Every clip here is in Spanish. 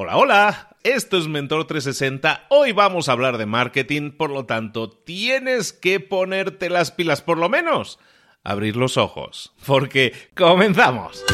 Hola, hola, esto es Mentor 360. Hoy vamos a hablar de marketing, por lo tanto, tienes que ponerte las pilas, por lo menos, abrir los ojos, porque comenzamos.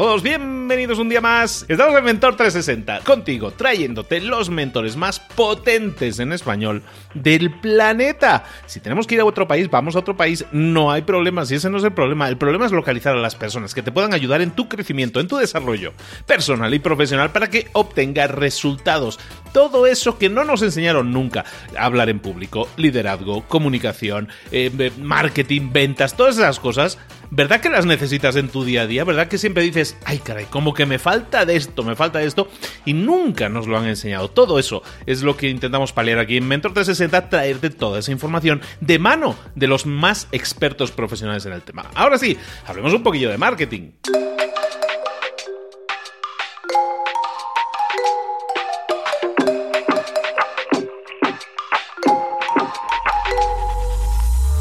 Todos, bienvenidos un día más. Estamos en Mentor 360, contigo, trayéndote los mentores más potentes en español del planeta. Si tenemos que ir a otro país, vamos a otro país, no hay problema, si ese no es el problema. El problema es localizar a las personas que te puedan ayudar en tu crecimiento, en tu desarrollo personal y profesional para que obtengas resultados. Todo eso que no nos enseñaron nunca. Hablar en público, liderazgo, comunicación, eh, marketing, ventas, todas esas cosas ¿verdad que las necesitas en tu día a día? ¿Verdad que siempre dices, ay caray, como que me falta de esto, me falta de esto? Y nunca nos lo han enseñado. Todo eso es lo que intentamos paliar aquí en Mentor 360, traerte toda esa información de mano de los más expertos profesionales en el tema. Ahora sí, hablemos un poquillo de marketing.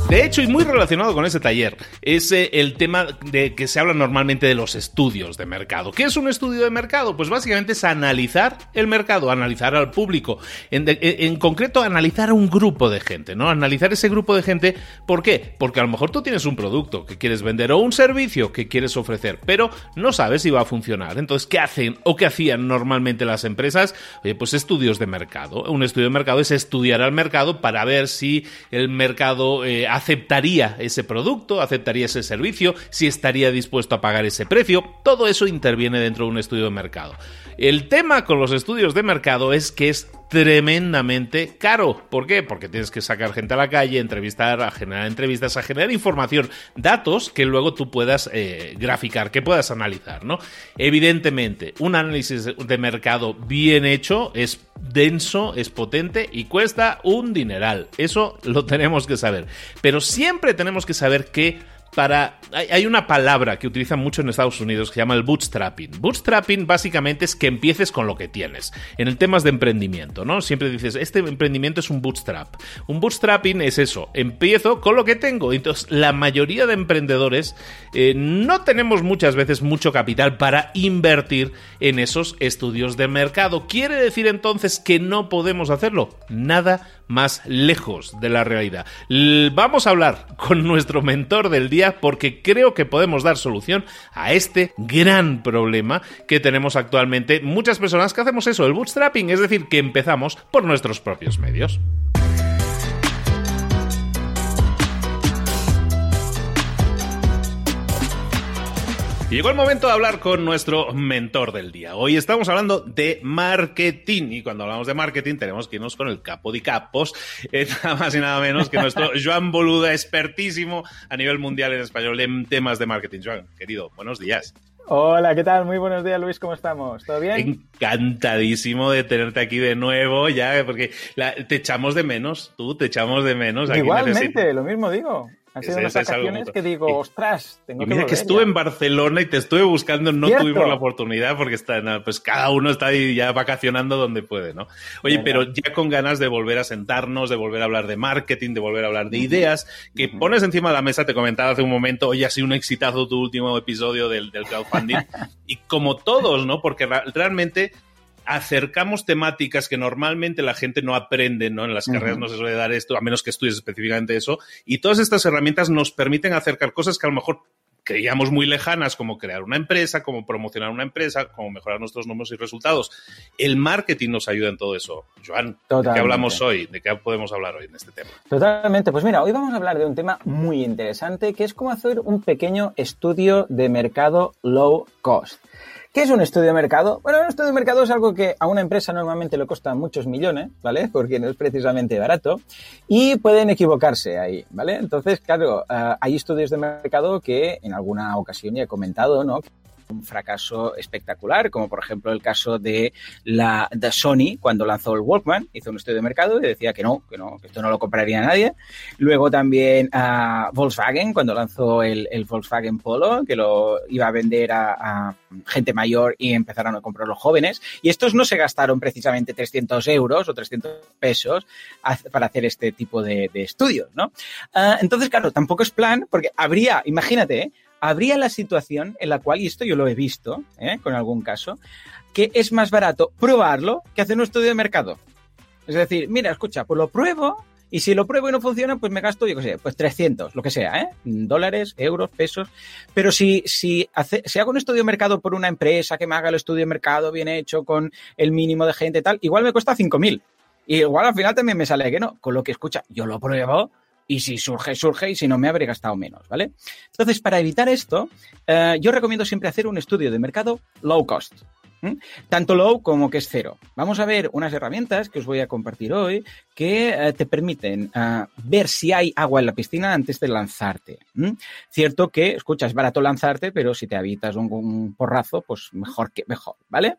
De hecho, y muy relacionado con ese taller, es eh, el tema de que se habla normalmente de los estudios de mercado. ¿Qué es un estudio de mercado? Pues básicamente es analizar el mercado, analizar al público, en, concreto analizar a un grupo de gente, ¿no? Analizar ese grupo de gente, ¿por qué? Porque a lo mejor tú tienes un producto que quieres vender o un servicio que quieres ofrecer, pero no sabes si va a funcionar. Entonces, ¿qué hacen o qué hacían normalmente las empresas? Oye, pues estudios de mercado. Un estudio de mercado es estudiar al mercado para ver si el mercado eh, aceptaría ese producto, aceptaría ese servicio, si estaría dispuesto a pagar ese precio. Todo eso interviene dentro de un estudio de mercado. El tema con los estudios de mercado es que es tremendamente caro. ¿Por qué? Porque tienes que sacar gente a la calle, entrevistar, a generar entrevistas, a generar información, datos que luego tú puedas eh, graficar, que puedas analizar, ¿no? Evidentemente, un análisis de mercado bien hecho es denso, es potente y cuesta un dineral. Eso lo tenemos que saber. Pero siempre tenemos que saber que Hay una palabra que utilizan mucho en Estados Unidos que se llama el bootstrapping. Bootstrapping básicamente es que empieces con lo que tienes. En el temas de emprendimiento, ¿no? Siempre dices, este emprendimiento es un bootstrap. Un bootstrapping es eso, empiezo con lo que tengo. Entonces, la mayoría de emprendedores eh, no tenemos muchas veces mucho capital para invertir en esos estudios de mercado. ¿Quiere decir entonces que no podemos hacerlo? Nada más lejos de la realidad. Vamos a hablar con nuestro mentor del día porque creo que podemos dar solución a este gran problema que tenemos actualmente muchas personas que hacemos eso, el bootstrapping, es decir, que empezamos por nuestros propios medios. Llegó el momento de hablar con nuestro mentor del día. Hoy estamos hablando de marketing y cuando hablamos de marketing tenemos que irnos con el capo de capos, eh, nada más y nada menos que nuestro Joan Boluda, expertísimo a nivel mundial en español en temas de marketing. Joan, querido, buenos días. Hola, ¿qué tal? Muy buenos días, Luis, ¿cómo estamos? ¿Todo bien? Encantadísimo de tenerte aquí de nuevo, ya, porque te echamos de menos, tú te echamos de menos. Igualmente, lo mismo digo. Han sido unas vacaciones que digo, ostras, tengo Mira que estuve en Barcelona y te estuve buscando, no tuvimos la oportunidad porque está, pues cada uno está ahí ya vacacionando donde puede, ¿no? Oye, pero ya con ganas de volver a sentarnos, de volver a hablar de marketing, de volver a hablar de ideas, que pones encima de la mesa, te comentaba hace un momento, oye, ha sido un exitazo tu último episodio del, del crowdfunding. y como todos, ¿no? Porque realmente acercamos temáticas que normalmente la gente no aprende, ¿no? En las carreras no se suele dar esto, a menos que estudies específicamente eso. Y todas estas herramientas nos permiten acercar cosas que a lo mejor creíamos muy lejanas, como crear una empresa, como promocionar una empresa, como mejorar nuestros números y resultados. El marketing nos ayuda en todo eso. Joan, ¿de qué hablamos hoy? ¿De qué podemos hablar hoy en este tema? Totalmente. Pues mira, hoy vamos a hablar de un tema muy interesante, que es cómo hacer un pequeño estudio de mercado low cost. ¿Qué es un estudio de mercado? Bueno, un estudio de mercado es algo que a una empresa normalmente le cuesta muchos millones, ¿vale? Porque no es precisamente barato y pueden equivocarse ahí, ¿vale? Entonces, claro, eh, hay estudios de mercado que en alguna ocasión ya he comentado, ¿no? Un fracaso espectacular, como por ejemplo el caso de la de Sony cuando lanzó el Walkman, hizo un estudio de mercado y decía que no, que no, que esto no lo compraría nadie. Luego también a Volkswagen cuando lanzó el, Volkswagen Polo, que lo iba a vender a, gente mayor y empezaron a comprar los jóvenes. Y estos no se gastaron precisamente 300 euros o 300 pesos para hacer este tipo de, estudios, ¿no? Ah, entonces, claro, tampoco es plan, porque habría, imagínate, ¿eh? Habría la situación en la cual, y esto yo lo he visto ¿eh? con algún caso, que es más barato probarlo que hacer un estudio de mercado. Es decir, mira, escucha, pues lo pruebo y si lo pruebo y no funciona, pues me gasto, yo qué sé, pues 300, lo que sea, ¿eh? Dólares, euros, pesos. Pero si, si, hace, si hago un estudio de mercado por una empresa que me haga el estudio de mercado bien hecho con el mínimo de gente y tal, igual me cuesta 5.000. Y igual al final también me sale que no. Con lo que escucha, yo lo pruebo y si surge, surge y si no me habré gastado menos, ¿vale? Entonces, para evitar esto, eh, yo recomiendo siempre hacer un estudio de mercado low cost. Tanto low como que es cero. Vamos a ver unas herramientas que os voy a compartir hoy que eh, te permiten eh, ver si hay agua en la piscina antes de lanzarte. Cierto que, escucha, es barato lanzarte, pero si te habitas un, un porrazo, pues mejor que mejor, ¿vale?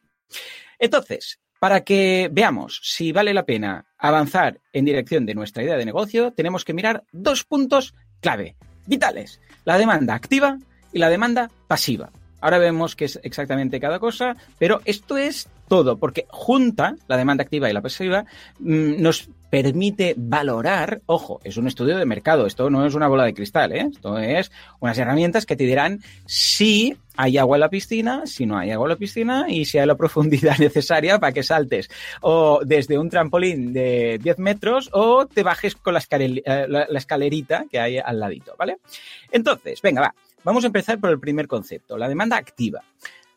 Entonces, para que veamos si vale la pena avanzar en dirección de nuestra idea de negocio, tenemos que mirar dos puntos clave, vitales, la demanda activa y la demanda pasiva. Ahora vemos qué es exactamente cada cosa, pero esto es todo, porque junta la demanda activa y la pasiva mm, nos permite valorar, ojo, es un estudio de mercado, esto no es una bola de cristal, ¿eh? esto es unas herramientas que te dirán si hay agua en la piscina, si no hay agua en la piscina y si hay la profundidad necesaria para que saltes o desde un trampolín de 10 metros o te bajes con la, eh, la escalerita que hay al ladito, ¿vale? Entonces, venga, va, vamos a empezar por el primer concepto, la demanda activa.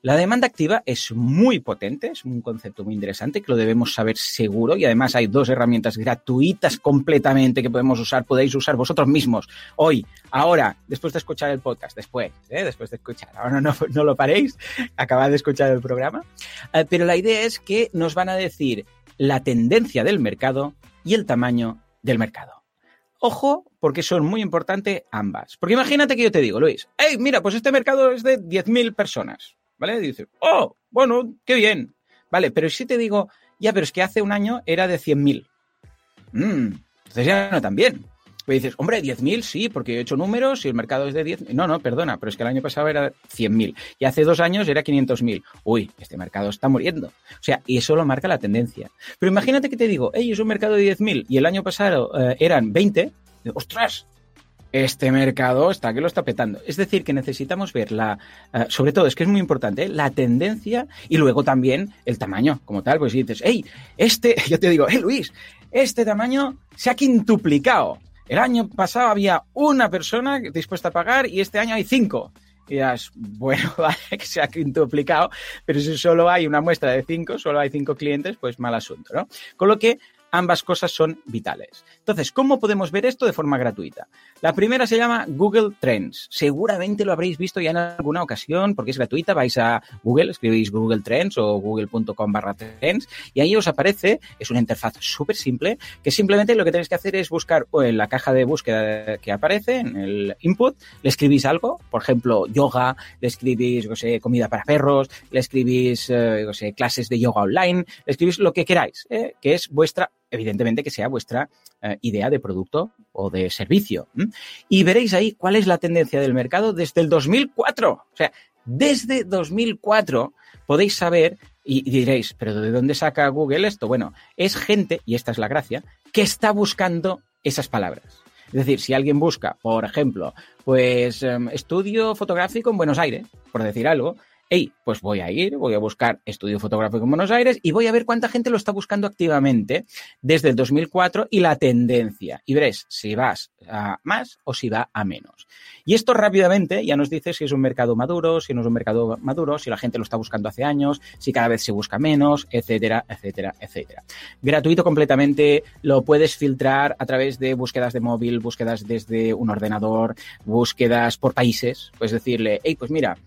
La demanda activa es muy potente, es un concepto muy interesante que lo debemos saber seguro y además hay dos herramientas gratuitas completamente que podemos usar, podéis usar vosotros mismos hoy, ahora, después de escuchar el podcast, después, ¿eh? después de escuchar, ahora no, lo paréis, acabad de escuchar el programa, eh, pero la idea es que nos van a decir la tendencia del mercado y el tamaño del mercado. Ojo, porque son muy importantes ambas. Porque imagínate que yo te digo, Luis, hey, mira, pues este mercado es de 10.000 personas. ¿Vale? dice, oh, bueno, qué bien. Vale, pero si te digo, ya, pero es que hace un año era de 100.000. Mm, entonces ya no tan bien. Pues dices, hombre, 10.000 sí, porque he hecho números y el mercado es de 10. No, no, perdona, pero es que el año pasado era 100.000 y hace dos años era 500.000. Uy, este mercado está muriendo. O sea, y eso lo marca la tendencia. Pero imagínate que te digo, hey, es un mercado de 10.000 y el año pasado eh, eran 20. Ostras, este mercado está que lo está petando. Es decir, que necesitamos ver la, eh, sobre todo, es que es muy importante, la tendencia y luego también el tamaño como tal. Pues si dices, hey, este, yo te digo, hey Luis, este tamaño se ha quintuplicado. El año pasado había una persona dispuesta a pagar y este año hay cinco. Y dirás, bueno, vale, que se ha quintuplicado, pero si solo hay una muestra de cinco, solo hay cinco clientes, pues mal asunto, ¿no? Con lo que ambas cosas son vitales. Entonces, ¿cómo podemos ver esto de forma gratuita? La primera se llama Google Trends. Seguramente lo habréis visto ya en alguna ocasión porque es gratuita. Vais a Google, escribís Google Trends o google.com barra trends y ahí os aparece, es una interfaz súper simple, que simplemente lo que tenéis que hacer es buscar en la caja de búsqueda que aparece, en el input, le escribís algo, por ejemplo, yoga, le escribís, no sé, comida para perros, le escribís, eh, no sé, clases de yoga online, le escribís lo que queráis, eh, que es vuestra evidentemente que sea vuestra eh, idea de producto o de servicio. Y veréis ahí cuál es la tendencia del mercado desde el 2004. O sea, desde 2004 podéis saber y diréis, pero ¿de dónde saca Google esto? Bueno, es gente, y esta es la gracia, que está buscando esas palabras. Es decir, si alguien busca, por ejemplo, pues em, estudio fotográfico en Buenos Aires, por decir algo, hey, pues voy a ir, voy a buscar estudio fotográfico en Buenos Aires y voy a ver cuánta gente lo está buscando activamente desde el 2004 y la tendencia. Y veréis si vas a más o si va a menos. Y esto rápidamente ya nos dice si es un mercado maduro, si no es un mercado maduro, si la gente lo está buscando hace años, si cada vez se busca menos, etcétera, etcétera, etcétera. Gratuito completamente, lo puedes filtrar a través de búsquedas de móvil, búsquedas desde un ordenador, búsquedas por países. Puedes decirle, hey, pues mira,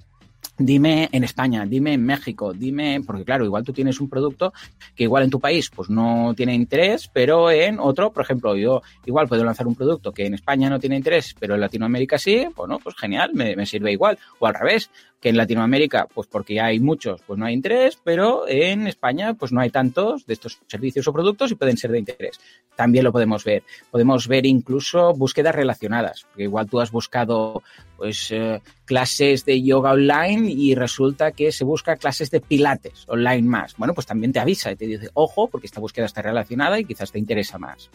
Dime en España, dime en México, dime, porque claro, igual tú tienes un producto que igual en tu país pues no tiene interés, pero en otro, por ejemplo, yo igual puedo lanzar un producto que en España no tiene interés, pero en Latinoamérica sí, bueno, pues genial, me, me sirve igual. O al revés, que en Latinoamérica, pues porque hay muchos, pues no hay interés, pero en España, pues no hay tantos de estos servicios o productos y pueden ser de interés. También lo podemos ver. Podemos ver incluso búsquedas relacionadas, porque igual tú has buscado, pues, eh, clases de yoga online y resulta que se busca clases de pilates online más. Bueno, pues también te avisa y te dice, ojo, porque esta búsqueda está relacionada y quizás te interesa más.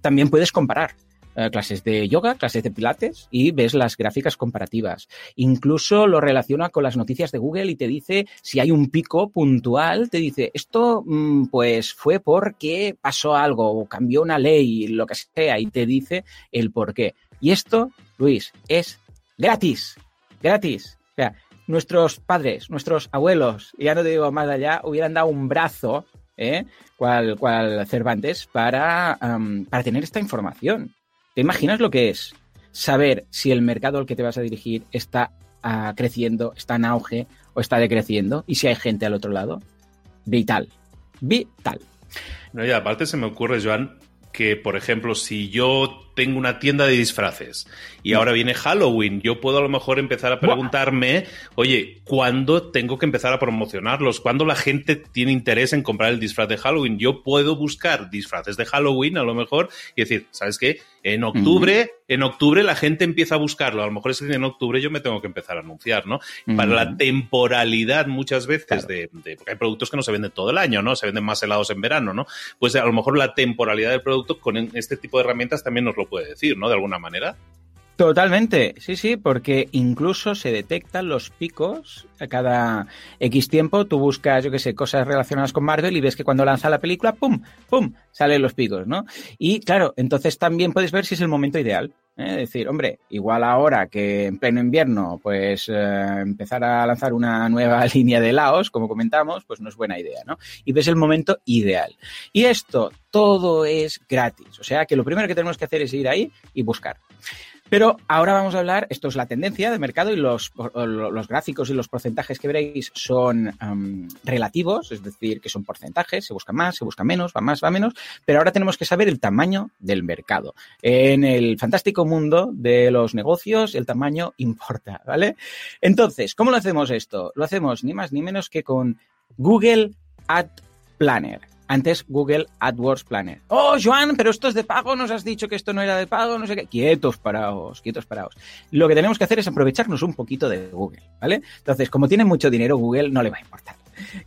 También puedes comparar. Eh, clases de yoga, clases de pilates y ves las gráficas comparativas. Incluso lo relaciona con las noticias de Google y te dice si hay un pico puntual, te dice esto mm, pues fue porque pasó algo o cambió una ley, lo que sea, y te dice el por qué. Y esto, Luis, es gratis, gratis. O sea, nuestros padres, nuestros abuelos, ya no te digo más allá, hubieran dado un brazo, ¿eh? cual, cual Cervantes, para, para tener esta información. ¿Te imaginas lo que es saber si el mercado al que te vas a dirigir está uh, creciendo, está en auge o está decreciendo y si hay gente al otro lado? Vital. Vital. No, y aparte se me ocurre, Joan, que, por ejemplo, si yo tengo una tienda de disfraces y ahora viene Halloween, yo puedo a lo mejor empezar a preguntarme, oye, ¿cuándo tengo que empezar a promocionarlos? ¿Cuándo la gente tiene interés en comprar el disfraz de Halloween? Yo puedo buscar disfraces de Halloween a lo mejor y decir, ¿sabes qué? En octubre, uh -huh. en octubre la gente empieza a buscarlo. A lo mejor es que en octubre yo me tengo que empezar a anunciar, ¿no? Uh -huh. Para la temporalidad muchas veces claro. de, de, porque hay productos que no se venden todo el año, ¿no? Se venden más helados en verano, ¿no? Pues a lo mejor la temporalidad del producto con este tipo de herramientas también nos lo puede decir, ¿no? De alguna manera. Totalmente, sí, sí, porque incluso se detectan los picos a cada X tiempo. Tú buscas, yo qué sé, cosas relacionadas con Marvel y ves que cuando lanza la película, ¡pum! ¡pum! salen los picos, ¿no? Y claro, entonces también puedes ver si es el momento ideal. ¿Eh? Es decir, hombre, igual ahora que en pleno invierno, pues eh, empezar a lanzar una nueva línea de Laos, como comentamos, pues no es buena idea, ¿no? Y ves el momento ideal. Y esto todo es gratis. O sea que lo primero que tenemos que hacer es ir ahí y buscar. Pero ahora vamos a hablar, esto es la tendencia de mercado y los, los gráficos y los porcentajes que veréis son relativos, es decir, que son porcentajes, se busca más, se busca menos, va más, va menos, pero ahora tenemos que saber el tamaño del mercado. En el fantástico mundo de los negocios, el tamaño importa, ¿vale? Entonces, ¿cómo lo hacemos esto? Lo hacemos ni más ni menos que con Google Ad Planner. Antes Google AdWords Planner. Oh, Joan, pero esto es de pago, nos has dicho que esto no era de pago, no sé qué. Quietos, paraos, quietos, paraos. Lo que tenemos que hacer es aprovecharnos un poquito de Google, ¿vale? Entonces, como tiene mucho dinero, Google no le va a importar.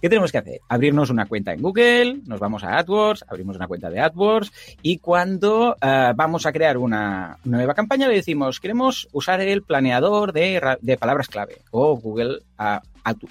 ¿Qué tenemos que hacer? Abrirnos una cuenta en Google, nos vamos a AdWords, abrimos una cuenta de AdWords y cuando uh, vamos a crear una nueva campaña le decimos, queremos usar el planeador de, de palabras clave o Google uh,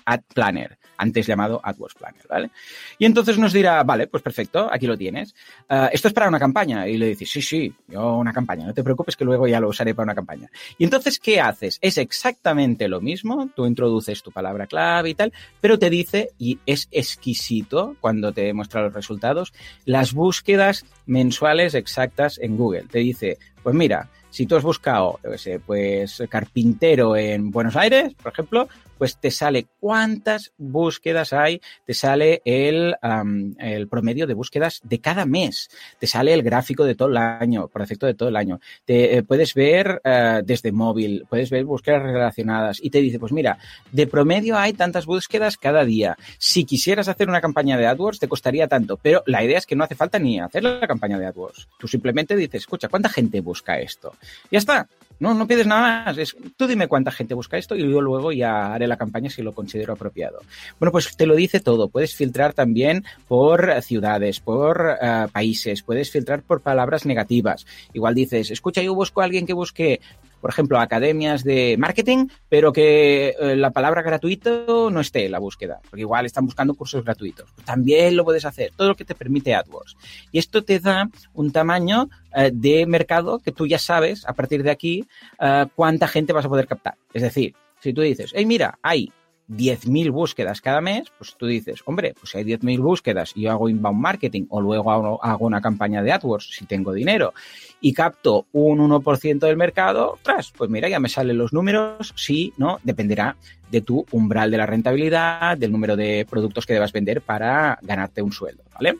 Ad, Planner, antes llamado AdWords Planner, ¿vale? Y entonces nos dirá, vale, pues perfecto, aquí lo tienes. Uh, esto es para una campaña. Y le dices, sí, sí, yo una campaña, no te preocupes que luego ya lo usaré para una campaña. Y entonces, ¿qué haces? Es exactamente lo mismo, tú introduces tu palabra clave y tal, pero te dice, y es exquisito cuando te muestra los resultados, las búsquedas mensuales exactas en Google. Te dice, pues mira, si tú has buscado, yo sé, pues carpintero en Buenos Aires, por ejemplo, pues te sale cuántas búsquedas hay, te sale el, um, el promedio de búsquedas de cada mes, te sale el gráfico de todo el año, por efecto de todo el año. Te eh, puedes ver uh, desde móvil, puedes ver búsquedas relacionadas y te dice, pues mira, de promedio hay tantas búsquedas cada día. Si quisieras hacer una campaña de AdWords te costaría tanto, pero la idea es que no hace falta ni hacer la campaña de AdWords. Tú simplemente dices, escucha, ¿cuánta gente busca esto? Ya está. No, no pides nada más. Es, tú dime cuánta gente busca esto y yo luego ya haré la campaña si lo considero apropiado. Bueno, pues te lo dice todo. Puedes filtrar también por ciudades, por uh, países, puedes filtrar por palabras negativas. Igual dices, escucha, yo busco a alguien que busque por ejemplo, academias de marketing, pero que eh, la palabra gratuito no esté en la búsqueda, porque igual están buscando cursos gratuitos. También lo puedes hacer, todo lo que te permite AdWords. Y esto te da un tamaño eh, de mercado que tú ya sabes, a partir de aquí, eh, cuánta gente vas a poder captar. Es decir, si tú dices, hey, mira, hay 10.000 búsquedas cada mes, pues tú dices, hombre, pues si hay 10.000 búsquedas y yo hago inbound marketing o luego hago, una campaña de AdWords si tengo dinero y capto un 1% del mercado, ostras, pues mira, ya me salen los números, sí, ¿no? Dependerá de tu umbral de la rentabilidad, del número de productos que debas vender para ganarte un sueldo, ¿vale?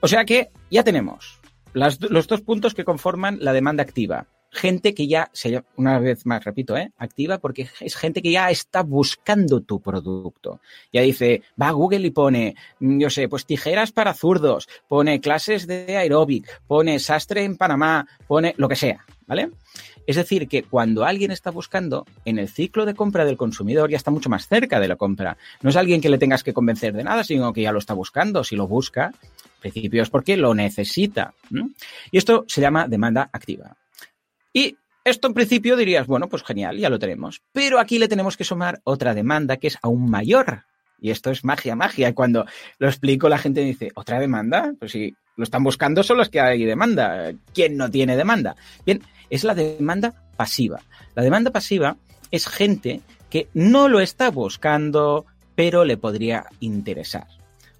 O sea que ya tenemos las, los dos puntos que conforman la demanda activa gente que ya, una vez más, repito, ¿eh? activa porque es gente que ya está buscando tu producto. Ya dice, va a Google y pone, mm, yo sé, pues tijeras para zurdos, pone clases de aeróbic, pone sastre en Panamá, pone lo que sea, ¿vale? Es decir, que cuando alguien está buscando, en el ciclo de compra del consumidor ya está mucho más cerca de la compra. No es alguien que le tengas que convencer de nada, sino que ya lo está buscando. Si lo busca, en principio es porque lo necesita. Y esto se llama demanda activa. Y esto en principio dirías, bueno, pues genial, ya lo tenemos. Pero aquí le tenemos que sumar otra demanda que es aún mayor. Y esto es magia, magia. Cuando lo explico, la gente dice, ¿otra demanda? Pues si lo están buscando son los que hay demanda. ¿Quién no tiene demanda? Bien, es la demanda pasiva. La demanda pasiva es gente que no lo está buscando, pero le podría interesar.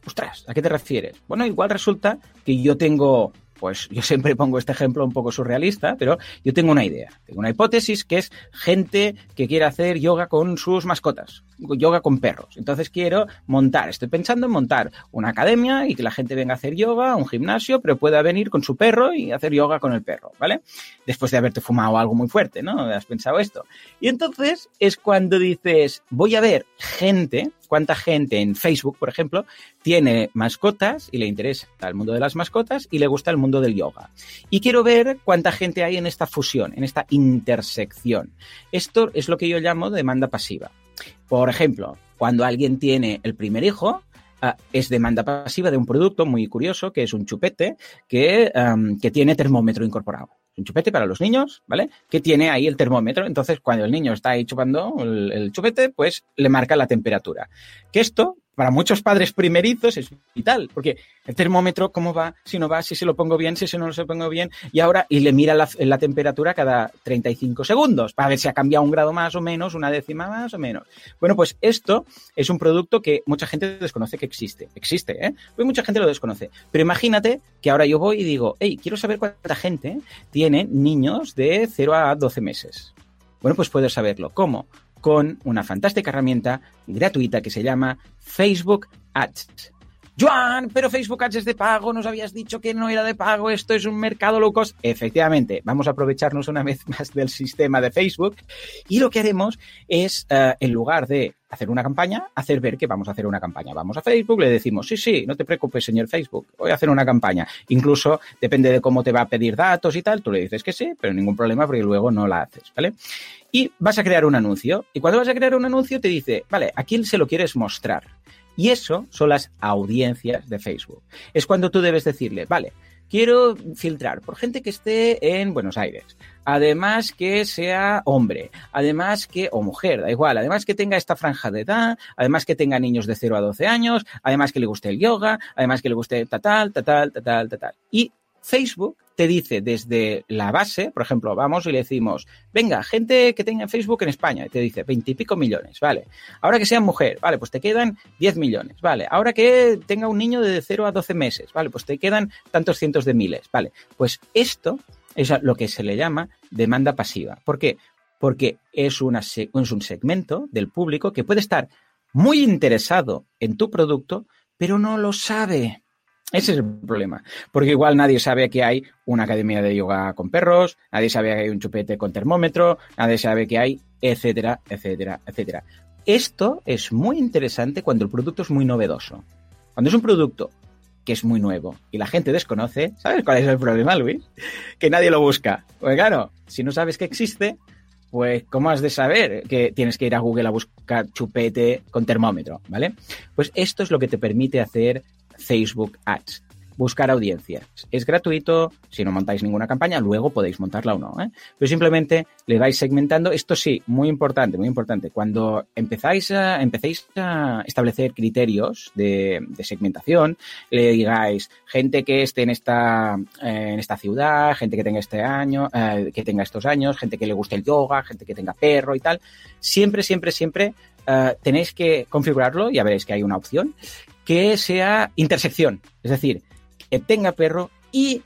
Ostras, ¿a qué te refieres? Bueno, igual resulta que yo tengo pues yo siempre pongo este ejemplo un poco surrealista, pero yo tengo una idea, tengo una hipótesis que es gente que quiere hacer yoga con sus mascotas, yoga con perros. Entonces quiero montar, estoy pensando en montar una academia y que la gente venga a hacer yoga, un gimnasio, pero pueda venir con su perro y hacer yoga con el perro, ¿vale? Después de haberte fumado algo muy fuerte, ¿no? Has pensado esto. Y entonces es cuando dices, voy a ver gente cuánta gente en Facebook, por ejemplo, tiene mascotas y le interesa el mundo de las mascotas y le gusta el mundo del yoga. Y quiero ver cuánta gente hay en esta fusión, en esta intersección. Esto es lo que yo llamo demanda pasiva. Por ejemplo, cuando alguien tiene el primer hijo, ah, es demanda pasiva de un producto muy curioso, que es un chupete que, que tiene termómetro incorporado un chupete para los niños, ¿vale? Que tiene ahí el termómetro. Entonces, cuando el niño está ahí chupando el, el, chupete, pues le marca la temperatura. Que esto para muchos padres primerizos es vital, porque el termómetro, ¿cómo va? Si no va, si se lo pongo bien, si se no lo pongo bien, y ahora, y le mira la, temperatura cada 35 segundos, para ver si ha cambiado un grado más o menos, una décima más o menos. Bueno, pues esto es un producto que mucha gente desconoce que existe. Existe, ¿eh? Pues mucha gente lo desconoce. Pero imagínate que ahora yo voy y digo, hey, quiero saber cuánta gente tiene niños de 0 a 12 meses. Bueno, pues puedes saberlo. ¿Cómo? Con una fantástica herramienta gratuita que se llama Facebook Ads. Joan, pero Facebook Ads es de pago, nos habías dicho que no era de pago, esto es un mercado low cost. Efectivamente, vamos a aprovecharnos una vez más del sistema de Facebook y lo que haremos es, uh, en lugar de hacer una campaña, hacer ver que vamos a hacer una campaña. Vamos a Facebook, le decimos, sí, sí, no te preocupes, señor Facebook, voy a hacer una campaña. Incluso depende de cómo te va a pedir datos y tal, tú le dices que sí, pero ningún problema porque luego no la haces, ¿vale? Y vas a crear un anuncio. Y cuando vas a crear un anuncio te dice, vale, ¿a quién se lo quieres mostrar? Y eso son las audiencias de Facebook. Es cuando tú debes decirle, vale, quiero filtrar por gente que esté en Buenos Aires. Además que sea hombre, además que, o mujer, da igual, además que tenga esta franja de edad, además que tenga niños de 0 a 12 años, además que le guste el yoga, además que le guste tal, tal, tal, tal, tal. Y Facebook te dice desde la base, por ejemplo, vamos y le decimos, venga, gente que tenga Facebook en España, y te dice veintipico millones, vale. Ahora que sea mujer, vale, pues te quedan 10 millones, vale. Ahora que tenga un niño de 0 a 12 meses, vale, pues te quedan tantos cientos de miles, vale. Pues esto es lo que se le llama demanda pasiva. ¿Por qué? Porque es, una, es un segmento del público que puede estar muy interesado en tu producto, pero no lo sabe. Ese es el problema, porque igual nadie sabe que hay una academia de yoga con perros, nadie sabe que hay un chupete con termómetro, nadie sabe que hay, etcétera, etcétera, etcétera. Esto es muy interesante cuando el producto es muy novedoso. Cuando es un producto que es muy nuevo y la gente desconoce, ¿sabes cuál es el problema, Luis? Que nadie lo busca. Pues claro, si no sabes que existe, pues ¿cómo has de saber que tienes que ir a Google a buscar chupete con termómetro, ¿vale? Pues esto es lo que te permite hacer Facebook Ads. buscar audiencias. Es gratuito, si no montáis ninguna campaña, luego podéis montarla o no. ¿eh? Pero simplemente le vais segmentando. Esto sí, muy importante, muy importante. Cuando empezáis a, empecéis a establecer criterios de, segmentación, le digáis gente que esté en esta, eh, en esta ciudad, gente que tenga este año, eh, que tenga estos años, gente que le guste el yoga, gente que tenga perro y tal. Siempre, siempre, siempre tenéis que configurarlo, ya veréis que hay una opción, que sea intersección. Es decir, que tenga perro y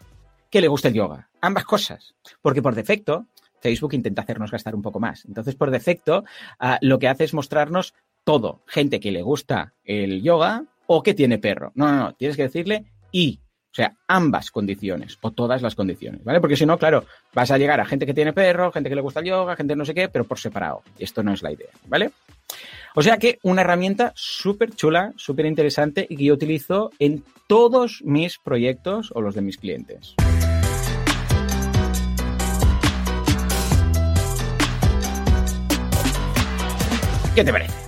que le guste el yoga. Ambas cosas. Porque por defecto, Facebook intenta hacernos gastar un poco más. Entonces, por defecto, ah, lo que hace es mostrarnos todo. Gente que le gusta el yoga o que tiene perro. No, no, no. Tienes que decirle y. O sea, ambas condiciones o todas las condiciones, ¿vale? Porque si no, claro, vas a llegar a gente que tiene perro, gente que le gusta el yoga, gente no sé qué, pero por separado. Esto no es la idea, ¿vale? O sea que una herramienta súper chula, súper interesante y que yo utilizo en todos mis proyectos o los de mis clientes. ¿Qué te parece?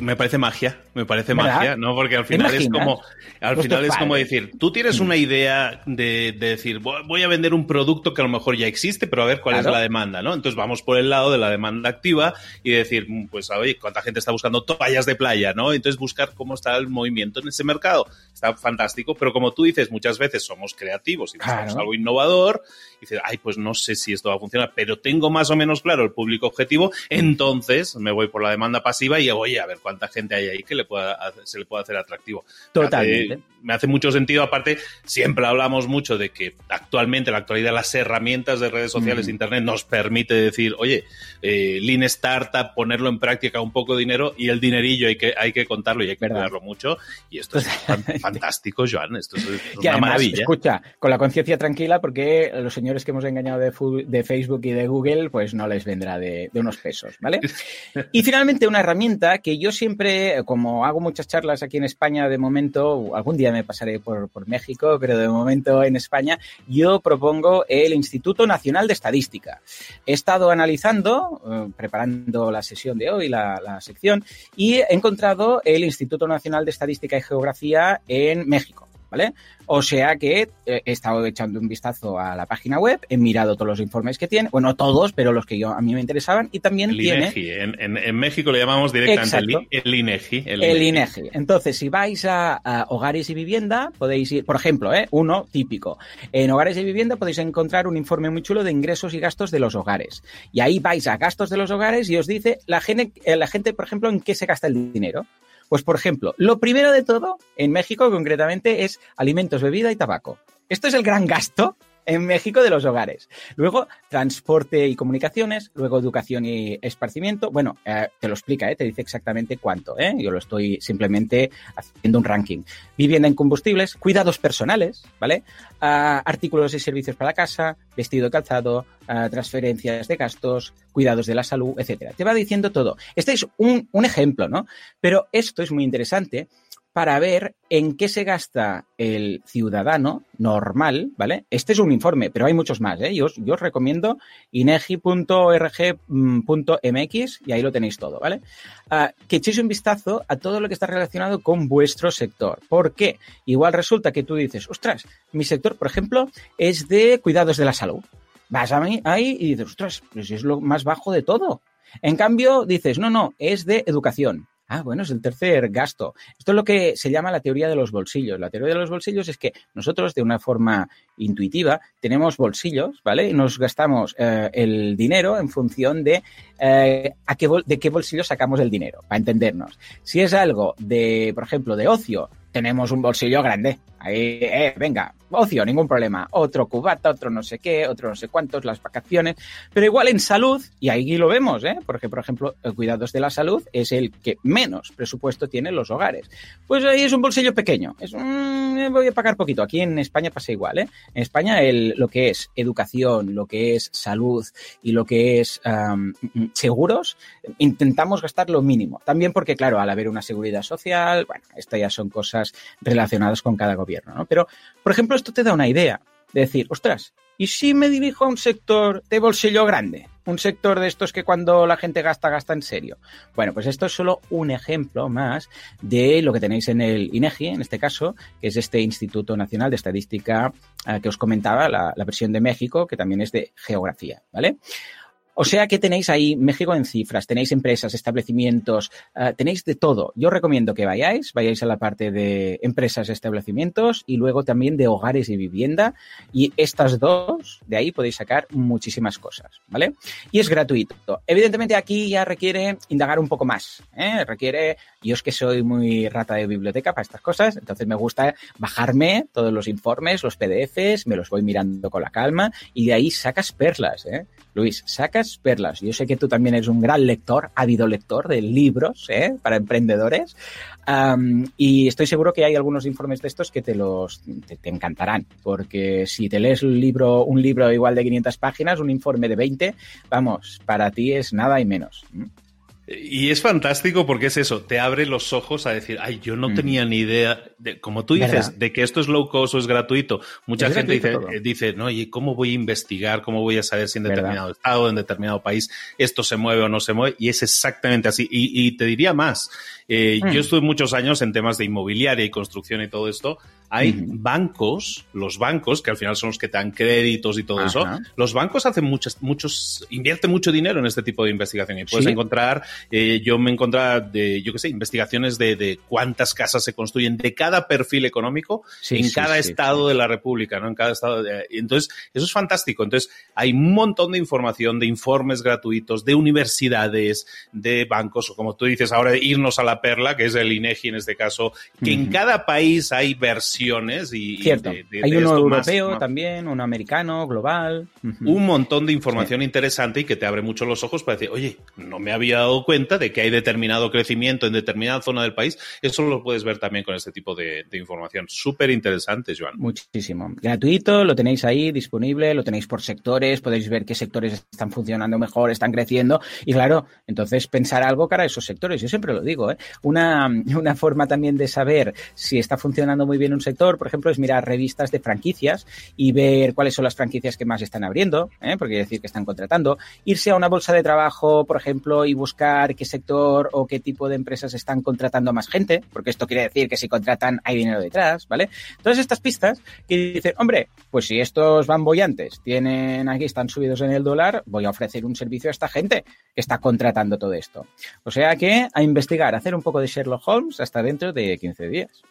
Me parece magia, me parece magia, ¿no? Porque al final es como, al final es como decir, tú tienes una idea de, decir, voy a vender un producto que a lo mejor ya existe, pero a ver cuál es la demanda, ¿no? Entonces vamos por el lado de la demanda activa y decir, mm, pues, oye, ¿cuánta gente está buscando toallas de playa, ¿no? Entonces buscar cómo está el movimiento en ese mercado. Está fantástico, pero como tú dices, muchas veces somos creativos y buscamos algo innovador y dices, ay, pues no sé si esto va a funcionar, pero tengo más o menos claro el público objetivo, entonces me voy por la demanda pasiva y oye, a ver cuánta gente hay ahí que le pueda, se le pueda hacer atractivo. Totalmente. Me hace, mucho sentido. Aparte, siempre hablamos mucho de que actualmente, en la actualidad, las herramientas de redes sociales, mm. Internet, nos permite decir, oye, eh, Lean Startup, ponerlo en práctica un poco de dinero y el dinerillo hay que, hay que contarlo y hay que cuidarlo mucho. Y esto es fantástico, Joan. Esto es una maravilla. Escucha, con la conciencia tranquila, porque los señores que hemos engañado de, de, Facebook y de Google, pues no les vendrá de, de unos pesos, ¿vale? y finalmente, una herramienta que yo siempre, como hago muchas charlas aquí en España de momento, algún día me pasaré por, México, pero de momento en España, yo propongo el Instituto Nacional de Estadística. He estado analizando, eh, preparando la sesión de hoy, la sección, y he encontrado el Instituto Nacional de Estadística y Geografía en México. ¿Vale? O sea que eh, he estado echando un vistazo a la página web, he mirado todos los informes que tiene, bueno, todos, pero los que yo a mí me interesaban y también el tiene... INEGI. En, México le llamamos directamente el, INEGI. El, INEGI. Entonces, si vais a, hogares y vivienda, podéis ir, por ejemplo, ¿eh? uno típico. En hogares y vivienda podéis encontrar un informe muy chulo de ingresos y gastos de los hogares. Y ahí vais a gastos de los hogares y os dice la gente, eh, la gente por ejemplo, en qué se gasta el dinero. Pues, por ejemplo, lo primero de todo, en México concretamente, es alimentos, bebida y tabaco. Esto es el gran gasto en México de los hogares. Luego, transporte y comunicaciones, luego educación y esparcimiento. Bueno, eh, te lo explica, eh, te dice exactamente cuánto. ¿eh? Yo lo estoy simplemente haciendo un ranking. Vivienda en combustibles, cuidados personales, ¿vale? Ah, artículos y servicios para la casa, vestido y calzado, ah, transferencias de gastos, cuidados de la salud, etcétera. Te va diciendo todo. Este es un, un ejemplo, ¿no? Pero esto es muy interesante para ver en qué se gasta el ciudadano normal, ¿vale? Este es un informe, pero hay muchos más, ¿eh? Yo, os recomiendo inegi.org.mx y ahí lo tenéis todo, ¿vale? Ah, que echéis un vistazo a todo lo que está relacionado con vuestro sector. ¿Por qué? Igual resulta que tú dices, ostras, mi sector, por ejemplo, es de cuidados de la salud. Vas a mí ahí y dices, ostras, pues es lo más bajo de todo. En cambio, dices, no, no, es de educación. Ah, bueno, es el tercer gasto. Esto es lo que se llama la teoría de los bolsillos. La teoría de los bolsillos es que nosotros, de una forma intuitiva, tenemos bolsillos, ¿vale? Y nos gastamos eh, el dinero en función de, eh, a qué de qué bolsillo sacamos el dinero, para entendernos. Si es algo de, por ejemplo, de ocio, tenemos un bolsillo grande. Ahí, eh, venga, ocio, ningún problema. Otro cubata, otro no sé qué, otro no sé cuántos, las vacaciones. Pero igual en salud, y ahí lo vemos, ¿eh? porque por ejemplo, el cuidados de la salud es el que menos presupuesto tienen los hogares. Pues ahí es un bolsillo pequeño. Es un, voy a pagar poquito. Aquí en España pasa igual. ¿eh? En España lo que es educación, lo que es salud y lo que es seguros, intentamos gastar lo mínimo. También porque, claro, al haber una seguridad social, bueno, estas ya son cosas relacionadas con cada gobierno. Pero, por ejemplo, esto te da una idea de decir, ostras, ¿y si me dirijo a un sector de bolsillo grande? un sector de estos que cuando la gente gasta, gasta en serio. Bueno, pues esto es solo un ejemplo más de lo que tenéis en el INEGI, en este caso, que es este Instituto Nacional de Estadística eh, que os comentaba, la, la versión de México, que también es de geografía, ¿vale? O sea que tenéis ahí México en cifras, tenéis empresas, establecimientos, uh, tenéis de todo. Yo recomiendo que vayáis, vayáis a la parte de empresas, establecimientos y luego también de hogares y vivienda. Y estas dos, de ahí podéis sacar muchísimas cosas, ¿vale? Y es gratuito. Evidentemente aquí ya requiere indagar un poco más, ¿eh? Requiere, yo es que soy muy rata de biblioteca para estas cosas, entonces me gusta bajarme todos los informes, los PDFs, me los voy mirando con la calma y de ahí sacas perlas, ¿eh? Luis, sacas perlas. Yo sé que tú también eres un gran lector, ávido lector de libros ¿eh? para emprendedores. Y estoy seguro que hay algunos informes de estos que te los te, te, encantarán, porque si te lees un libro, un libro igual de 500 páginas, un informe de 20, vamos, para ti es nada y menos. Y es fantástico porque es eso, te abre los ojos a decir, ay, yo no mm. tenía ni idea, de, como tú dices, ¿verdad? de que esto es low cost o es gratuito. Mucha es gente gratuito dice, dice, no, ¿y cómo voy a investigar? ¿Cómo voy a saber si en determinado ¿verdad? estado, en determinado país, esto se mueve o no se mueve? Y es exactamente así. Y, y te diría más, eh, mm. yo estuve muchos años en temas de inmobiliaria y construcción y todo esto. Hay mm -hmm. bancos, los bancos, que al final son los que te dan créditos y todo Ajá. eso, los bancos hacen muchos, muchos, invierten mucho dinero en este tipo de investigación y puedes ¿Sí? encontrar eh, yo me encontraba de, yo qué sé, investigaciones de, de, cuántas casas se construyen de cada perfil económico sí, en sí, cada estado de la República, ¿no? En cada estado. De, entonces, eso es fantástico. Entonces, hay un montón de información, de informes gratuitos, de universidades, de bancos, o como tú dices ahora, irnos a la perla, que es el INEGI en este caso, que uh -huh. en cada país hay versiones y. Cierto. Y de, de, hay uno europeo más, también, uno americano, global. Uh -huh. Un montón de información interesante y que te abre mucho los ojos para decir, oye, no me había dado cuenta de que hay determinado crecimiento en determinada zona del país, eso lo puedes ver también con este tipo de, de información. Súper interesante, Joan. Muchísimo. Gratuito, lo tenéis ahí disponible, lo tenéis por sectores, podéis ver qué sectores están funcionando mejor, están creciendo y claro, entonces pensar algo para esos sectores. Yo siempre lo digo, ¿eh? una, una forma también de saber si está funcionando muy bien un sector, por ejemplo, es mirar revistas de franquicias y ver cuáles son las franquicias que más están abriendo, ¿eh? porque quiere decir que están contratando, irse a una bolsa de trabajo, por ejemplo, y buscar qué sector o qué tipo de empresas están contratando a más gente, porque esto quiere decir que si contratan hay dinero detrás, ¿vale? Todas estas pistas que dicen, hombre, pues si estos van bollantes tienen aquí, están subidos en el dólar, voy a ofrecer un servicio a esta gente que está contratando todo esto. O sea que a investigar, hacer un poco de Sherlock Holmes hasta dentro de 15 días.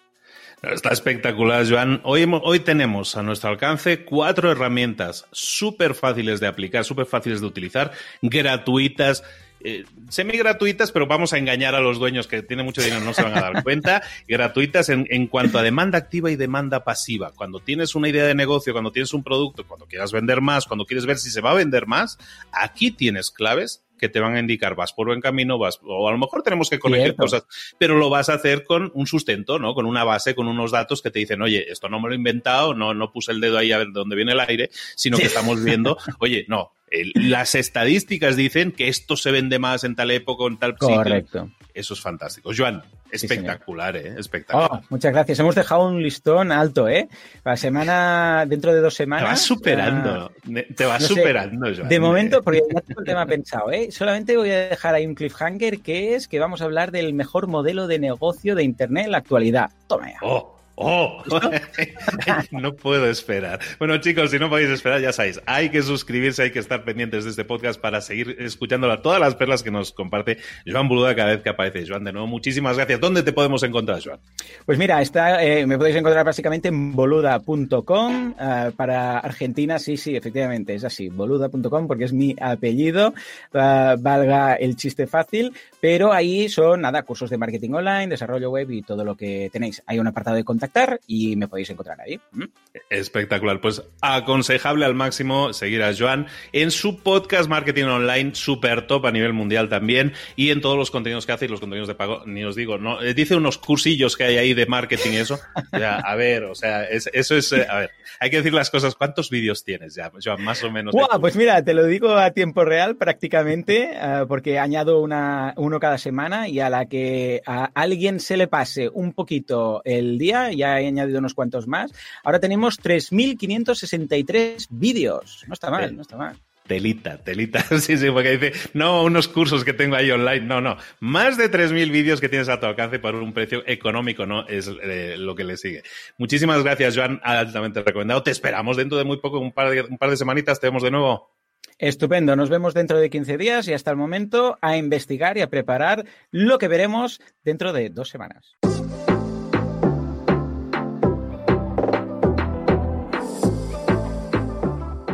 Está espectacular, Joan. Hoy, hoy tenemos a nuestro alcance cuatro herramientas súper fáciles de aplicar, súper fáciles de utilizar, gratuitas, eh, semi gratuitas, pero vamos a engañar a los dueños que tienen mucho dinero, no se van a dar cuenta, gratuitas en, en, cuanto a demanda activa y demanda pasiva. Cuando tienes una idea de negocio, cuando tienes un producto, cuando quieras vender más, cuando quieres ver si se va a vender más, aquí tienes claves que te van a indicar vas por buen camino, vas, o a lo mejor tenemos que corregir Cierto. cosas, pero lo vas a hacer con un sustento, ¿no? Con una base, con unos datos que te dicen, oye, esto no me lo he inventado, no, no puse el dedo ahí a ver dónde viene el aire, sino que estamos viendo, oye, no, las estadísticas dicen que esto se vende más en tal época o en tal sitio. Correcto. Eso es fantástico. Joan, espectacular, sí, ¿eh? Espectacular. Oh, muchas gracias. Hemos dejado un listón alto, ¿eh? La semana, dentro de dos semanas. Te vas superando. Uh, te vas no superando, sé, Joan. De momento, porque ya tengo el tema pensado, ¿eh? Solamente voy a dejar ahí un cliffhanger que es que vamos a hablar del mejor modelo de negocio de Internet en la actualidad. Toma ya. Oh. ¡Oh! no puedo esperar. Bueno, chicos, si no podéis esperar, ya sabéis, hay que suscribirse, hay que estar pendientes de este podcast para seguir escuchando todas las perlas que nos comparte Joan Boluda cada vez que aparece. Joan, de nuevo, muchísimas gracias. ¿Dónde te podemos encontrar, Joan? Pues mira, está, eh, me podéis encontrar básicamente en boluda.com. Uh, para Argentina, sí, sí, efectivamente, es así, boluda.com, porque es mi apellido, uh, valga el chiste fácil, pero ahí son, nada, cursos de marketing online, desarrollo web y todo lo que tenéis. Hay un apartado de contacto contactar y me podéis encontrar ahí. ¿Mm? Espectacular. Pues aconsejable al máximo seguir a Joan en su podcast Marketing Online, super top a nivel mundial también, y en todos los contenidos que hace y los contenidos de pago, ni os digo, no, eh, dice unos cursillos que hay ahí de marketing y eso. A ver, o sea, es, eso es, eh, a ver, hay que decir las cosas. ¿Cuántos vídeos tienes ya, Joan? Más o menos. Wow, pues mira, te lo digo a tiempo real prácticamente, uh, porque añado una, uno cada semana y a la que a alguien se le pase un poquito el día, ya he añadido unos cuantos más. Ahora tenemos 3.563 vídeos. No está mal, no está mal. Telita, telita. Sí, sí, porque dice, no, unos cursos que tengo ahí online. No, no. Más de 3.000 vídeos que tienes a tu alcance por un precio económico, ¿no? Es eh, lo que le sigue. Muchísimas gracias, Joan. Altamente recomendado. Te esperamos dentro de muy poco, un par de, un par de semanitas. Te vemos de nuevo. Estupendo, nos vemos dentro de 15 días y hasta el momento a investigar y a preparar lo que veremos dentro de dos semanas.